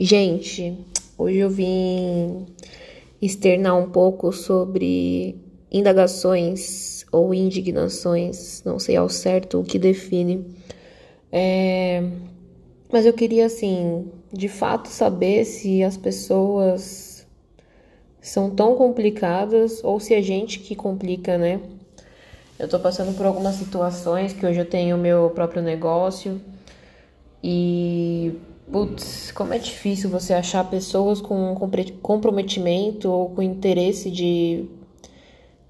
Gente, hoje eu vim externar um pouco sobre indagações ou indignações, não sei ao certo o que define. É... Mas eu queria, assim, de fato saber se as pessoas são tão complicadas ou se a gente que complica, né? Eu tô passando por algumas situações que hoje eu tenho meu próprio negócio e Putz, como é difícil você achar pessoas com comprometimento ou com interesse de,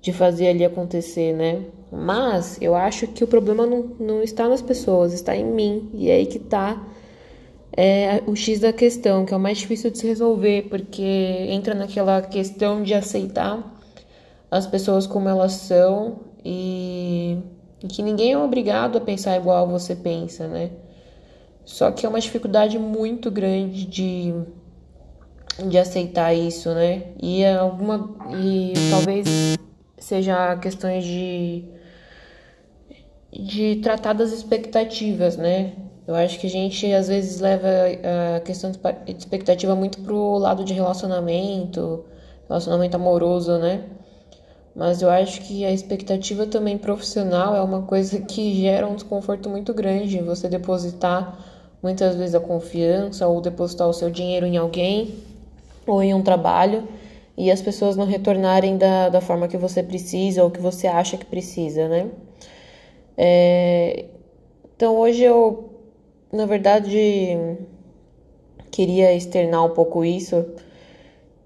de fazer ali acontecer, né? Mas eu acho que o problema não, não está nas pessoas, está em mim. E é aí que tá é, o X da questão, que é o mais difícil de se resolver, porque entra naquela questão de aceitar as pessoas como elas são e, e que ninguém é obrigado a pensar igual você pensa, né? Só que é uma dificuldade muito grande de, de aceitar isso, né? E é alguma e talvez seja questões de de tratar das expectativas, né? Eu acho que a gente às vezes leva a questão de expectativa muito pro lado de relacionamento, relacionamento amoroso, né? Mas eu acho que a expectativa também profissional é uma coisa que gera um desconforto muito grande. Você depositar muitas vezes a confiança ou depositar o seu dinheiro em alguém ou em um trabalho e as pessoas não retornarem da, da forma que você precisa ou que você acha que precisa, né? É, então hoje eu, na verdade, queria externar um pouco isso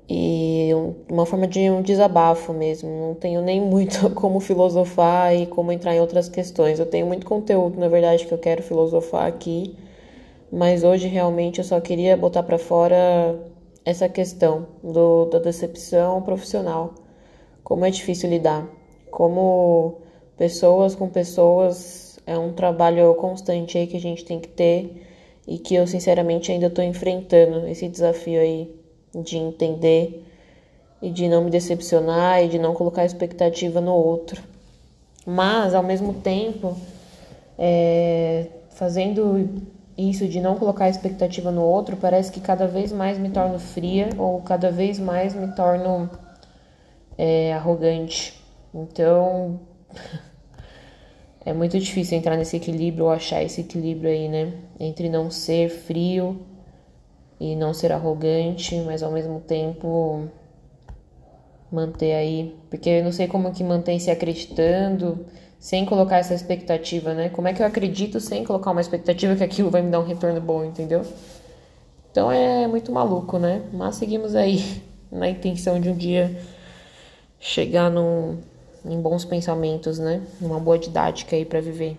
e uma forma de um desabafo mesmo. Não tenho nem muito como filosofar e como entrar em outras questões. Eu tenho muito conteúdo, na verdade, que eu quero filosofar aqui mas hoje realmente eu só queria botar para fora essa questão do, da decepção profissional. Como é difícil lidar, como pessoas com pessoas é um trabalho constante aí que a gente tem que ter e que eu sinceramente ainda estou enfrentando esse desafio aí de entender e de não me decepcionar e de não colocar expectativa no outro. Mas ao mesmo tempo, é, fazendo isso de não colocar expectativa no outro, parece que cada vez mais me torno fria ou cada vez mais me torno é, arrogante. Então é muito difícil entrar nesse equilíbrio ou achar esse equilíbrio aí, né? Entre não ser frio e não ser arrogante, mas ao mesmo tempo manter aí, porque eu não sei como que mantém se acreditando sem colocar essa expectativa, né? Como é que eu acredito sem colocar uma expectativa que aquilo vai me dar um retorno bom, entendeu? Então é muito maluco, né? Mas seguimos aí na intenção de um dia chegar num, em bons pensamentos, né? Uma boa didática aí para viver.